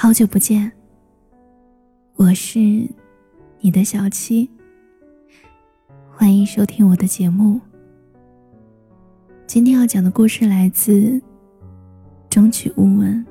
好久不见，我是你的小七，欢迎收听我的节目。今天要讲的故事来自《中曲无闻》。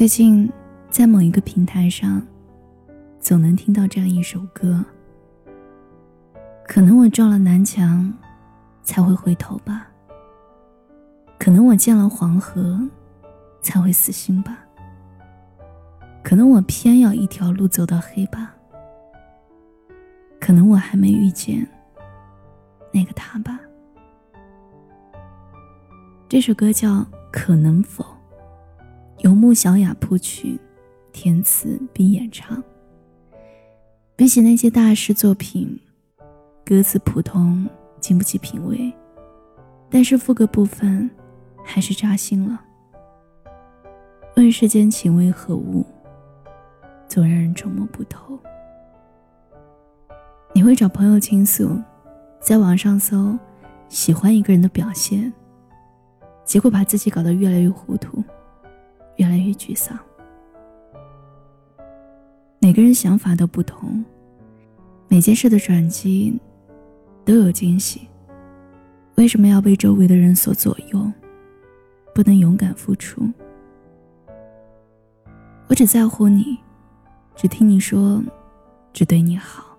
最近，在某一个平台上，总能听到这样一首歌。可能我撞了南墙，才会回头吧。可能我见了黄河，才会死心吧。可能我偏要一条路走到黑吧。可能我还没遇见那个他吧。这首歌叫《可能否》。由穆小雅谱曲，填词并演唱。比起那些大师作品，歌词普通，经不起品味，但是副歌部分还是扎心了。问世间情为何物，总让人琢磨不透。你会找朋友倾诉，在网上搜喜欢一个人的表现，结果把自己搞得越来越糊涂。越来越沮丧。每个人想法都不同，每件事的转机都有惊喜。为什么要被周围的人所左右？不能勇敢付出？我只在乎你，只听你说，只对你好，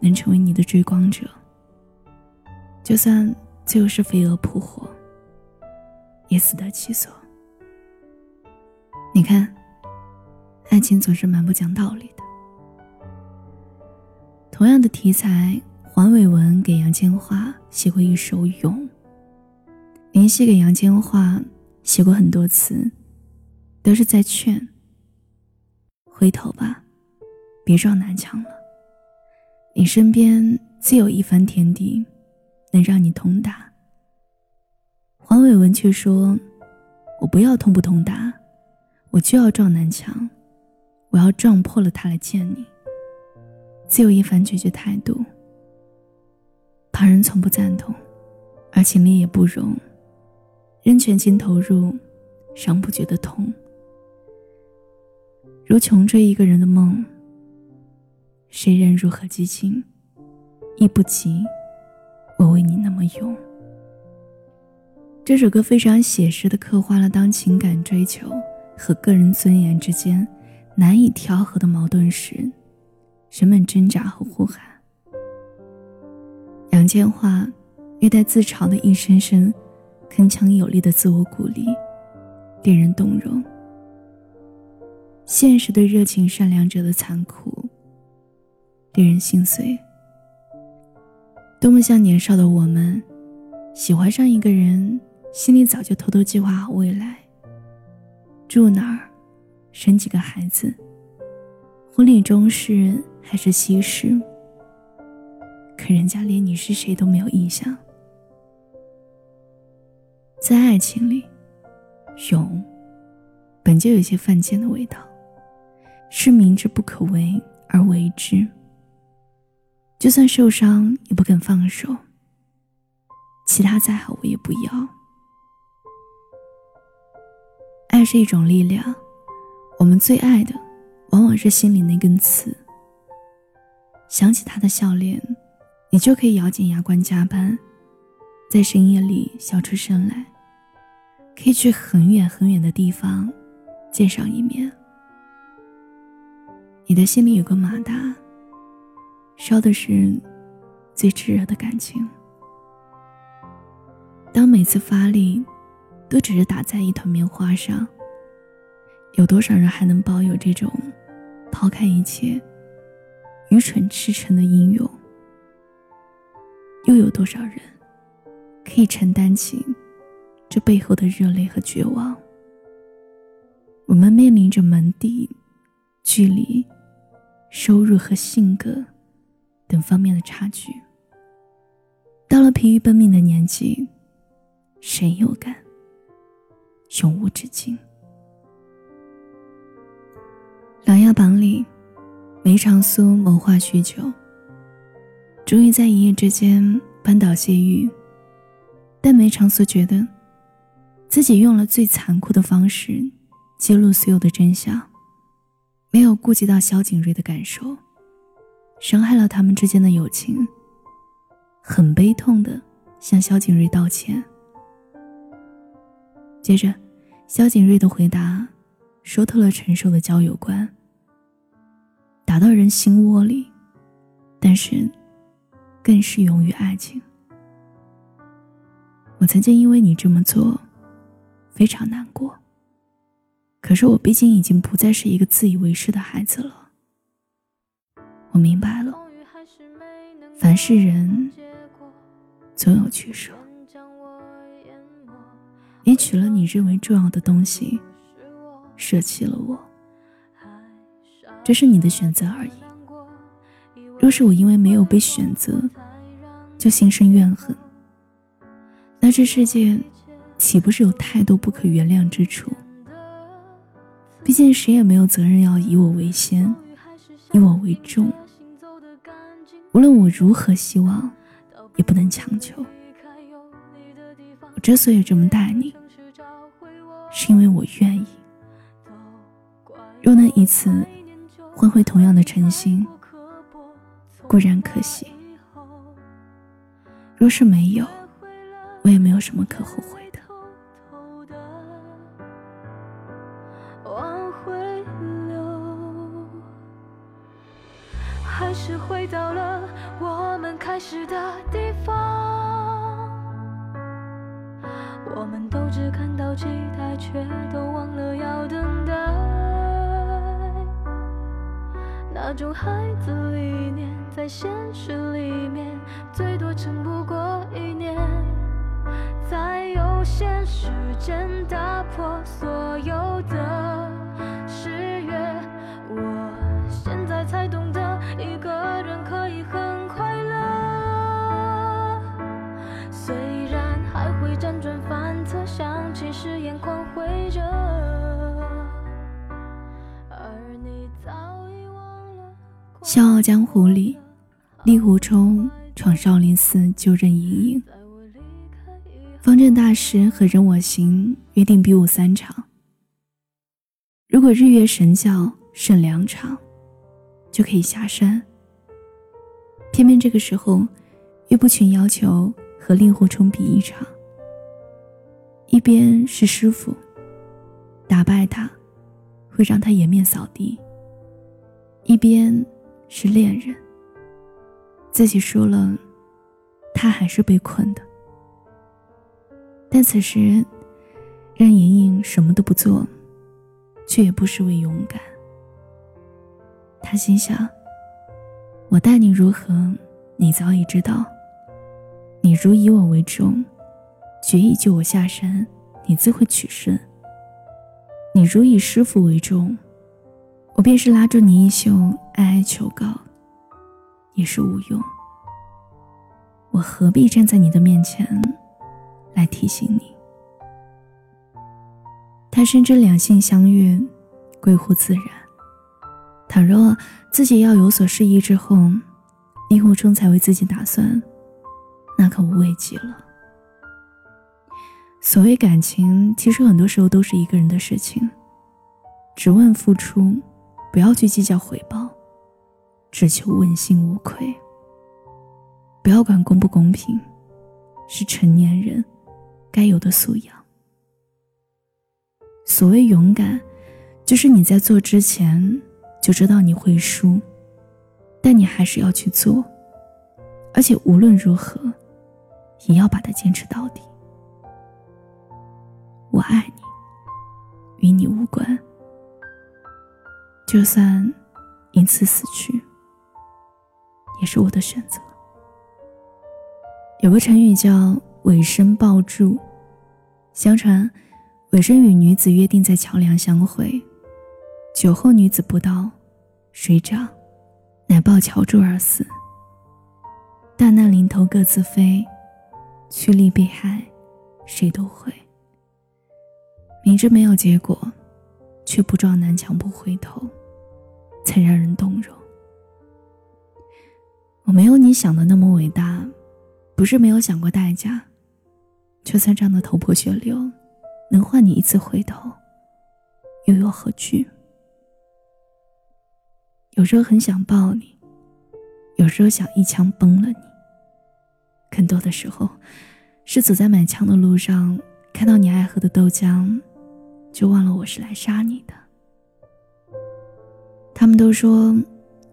能成为你的追光者。就算最后是飞蛾扑火，也死得其所。你看，爱情总是蛮不讲道理的。同样的题材，黄伟文给杨千嬅写过一首《咏》，林夕给杨千嬅写过很多词，都是在劝：回头吧，别撞南墙了。你身边自有一番天地，能让你通达。黄伟文却说：“我不要通不通达。”我就要撞南墙，我要撞破了它来见你。自有一番决绝态度。旁人从不赞同，而情理也不容。任全情投入，尚不觉得痛。如穷追一个人的梦，谁人如何激情，亦不及我为你那么勇。这首歌非常写实的刻画了当情感追求。和个人尊严之间难以调和的矛盾时，人们挣扎和呼喊。杨千嬅略带自嘲的一声声铿锵有力的自我鼓励，令人动容。现实对热情善良者的残酷，令人心碎。多么像年少的我们，喜欢上一个人，心里早就偷偷计划好未来。住哪儿，生几个孩子，婚礼中式还是西式？可人家连你是谁都没有印象。在爱情里，勇本就有些犯贱的味道，是明知不可为而为之。就算受伤也不肯放手，其他再好我也不要。爱是一种力量，我们最爱的，往往是心里那根刺。想起他的笑脸，你就可以咬紧牙关加班，在深夜里笑出声来。可以去很远很远的地方，见上一面。你的心里有个马达，烧的是最炽热的感情。当每次发力。都只是打在一团棉花上。有多少人还能保有这种抛开一切、愚蠢赤诚的英勇？又有多少人可以承担起这背后的热泪和绝望？我们面临着门第、距离、收入和性格等方面的差距。到了疲于奔命的年纪，谁有敢？永无止境。《琅琊榜》里，梅长苏谋划许久，终于在一夜之间扳倒谢玉。但梅长苏觉得，自己用了最残酷的方式揭露所有的真相，没有顾及到萧景睿的感受，伤害了他们之间的友情。很悲痛的向萧景睿道歉。接着，萧景睿的回答说透了成熟的交友观，打到人心窝里，但是更适用于爱情。我曾经因为你这么做，非常难过。可是我毕竟已经不再是一个自以为是的孩子了。我明白了，凡是人，总有取舍。你取了你认为重要的东西，舍弃了我，这是你的选择而已。若是我因为没有被选择，就心生怨恨。那这世界岂不是有太多不可原谅之处？毕竟谁也没有责任要以我为先，以我为重。无论我如何希望，也不能强求。我之所以这么待你，是因为我愿意。若能以此换回同样的诚心，固然可惜；若是没有，我也没有什么可后悔的。还是回到了我们开始的地方。我们都只看到期待，却都忘了要等待。那种孩子理念，在现实里面，最多撑不过一年。在有限时间打破所有的言光辉着，而你早已忘了。《笑傲江湖》里，令狐冲闯少林寺救任盈盈。方正大师和任我行约定比武三场，如果日月神教胜两场，就可以下山。偏偏这个时候，岳不群要求和令狐冲比一场。一边是师傅，打败他会让他颜面扫地；一边是恋人，自己输了，他还是被困的。但此时，任盈盈什么都不做，却也不失为勇敢。他心想：“我待你如何，你早已知道。你如以我为重，决意救我下山，你自会取胜；你如以师傅为重，我便是拉住你衣袖，哀哀求告，也是无用。我何必站在你的面前？”来提醒你，他深知两性相悦，归乎自然。倘若自己要有所失意之后，令狐冲才为自己打算，那可无畏极了。所谓感情，其实很多时候都是一个人的事情。只问付出，不要去计较回报，只求问心无愧。不要管公不公平，是成年人。该有的素养。所谓勇敢，就是你在做之前就知道你会输，但你还是要去做，而且无论如何，也要把它坚持到底。我爱你，与你无关。就算因此死去，也是我的选择。有个成语叫。尾生抱柱，相传，尾生与女子约定在桥梁相会，酒后女子不到，水涨，乃抱桥柱而死。大难临头各自飞，趋利避害，谁都会。明知没有结果，却不撞南墙不回头，才让人动容。我没有你想的那么伟大，不是没有想过代价。就算撞得头破血流，能换你一次回头，又有何惧？有时候很想抱你，有时候想一枪崩了你。更多的时候，是走在满墙的路上，看到你爱喝的豆浆，就忘了我是来杀你的。他们都说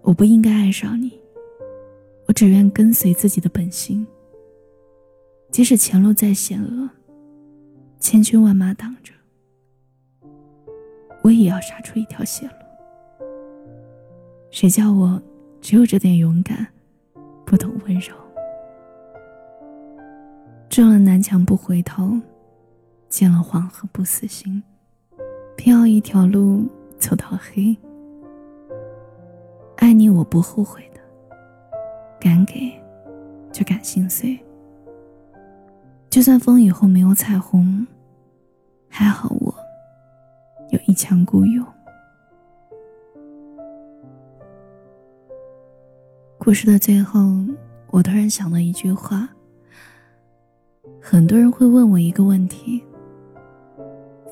我不应该爱上你，我只愿跟随自己的本心，即使前路再险恶，千军万马挡着，我也要杀出一条血路。谁叫我只有这点勇敢，不懂温柔？撞了南墙不回头，见了黄河不死心，偏要一条路走到黑。爱你我不后悔的，敢给就敢心碎。就算风雨后没有彩虹，还好我有一腔孤勇。故事的最后，我突然想到一句话。很多人会问我一个问题：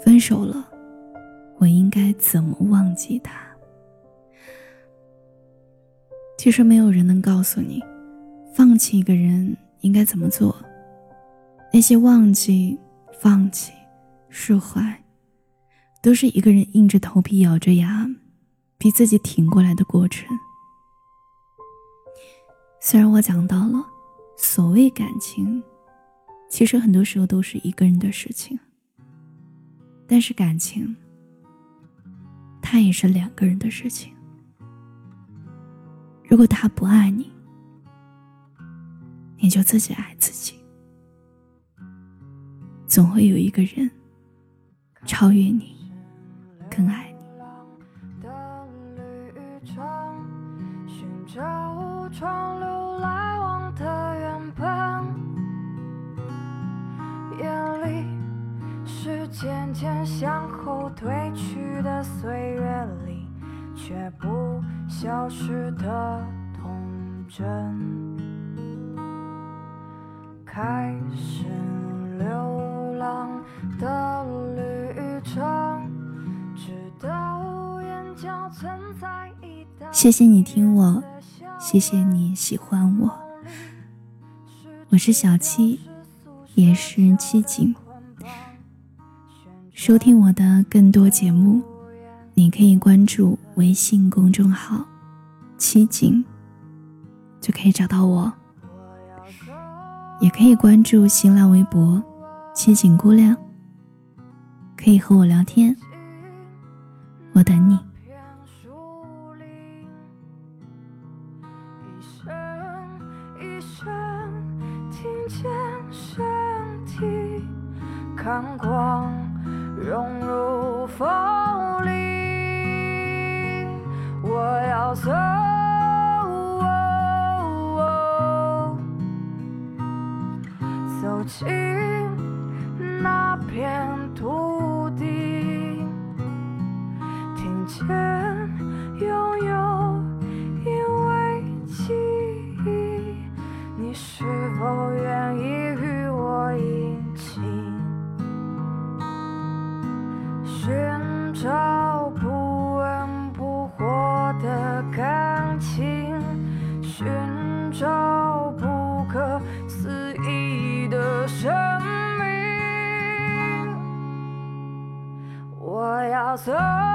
分手了，我应该怎么忘记他？其实没有人能告诉你，放弃一个人应该怎么做。那些忘记、放弃、释怀，都是一个人硬着头皮、咬着牙，逼自己挺过来的过程。虽然我讲到了所谓感情，其实很多时候都是一个人的事情，但是感情，爱也是两个人的事情。如果他不爱你，你就自己爱自己。总会有一个人超越你，更爱你。寻找。渐渐向后退去的岁月里，却不消失的童真。开始流浪的旅程，直到眼角存在一道。谢谢你听我，谢谢你喜欢我。我是小七，也是七景。收听我的更多节目，你可以关注微信公众号“七景”，就可以找到我。也可以关注新浪微博“七景姑娘”，可以和我聊天。我等你。看光。我要我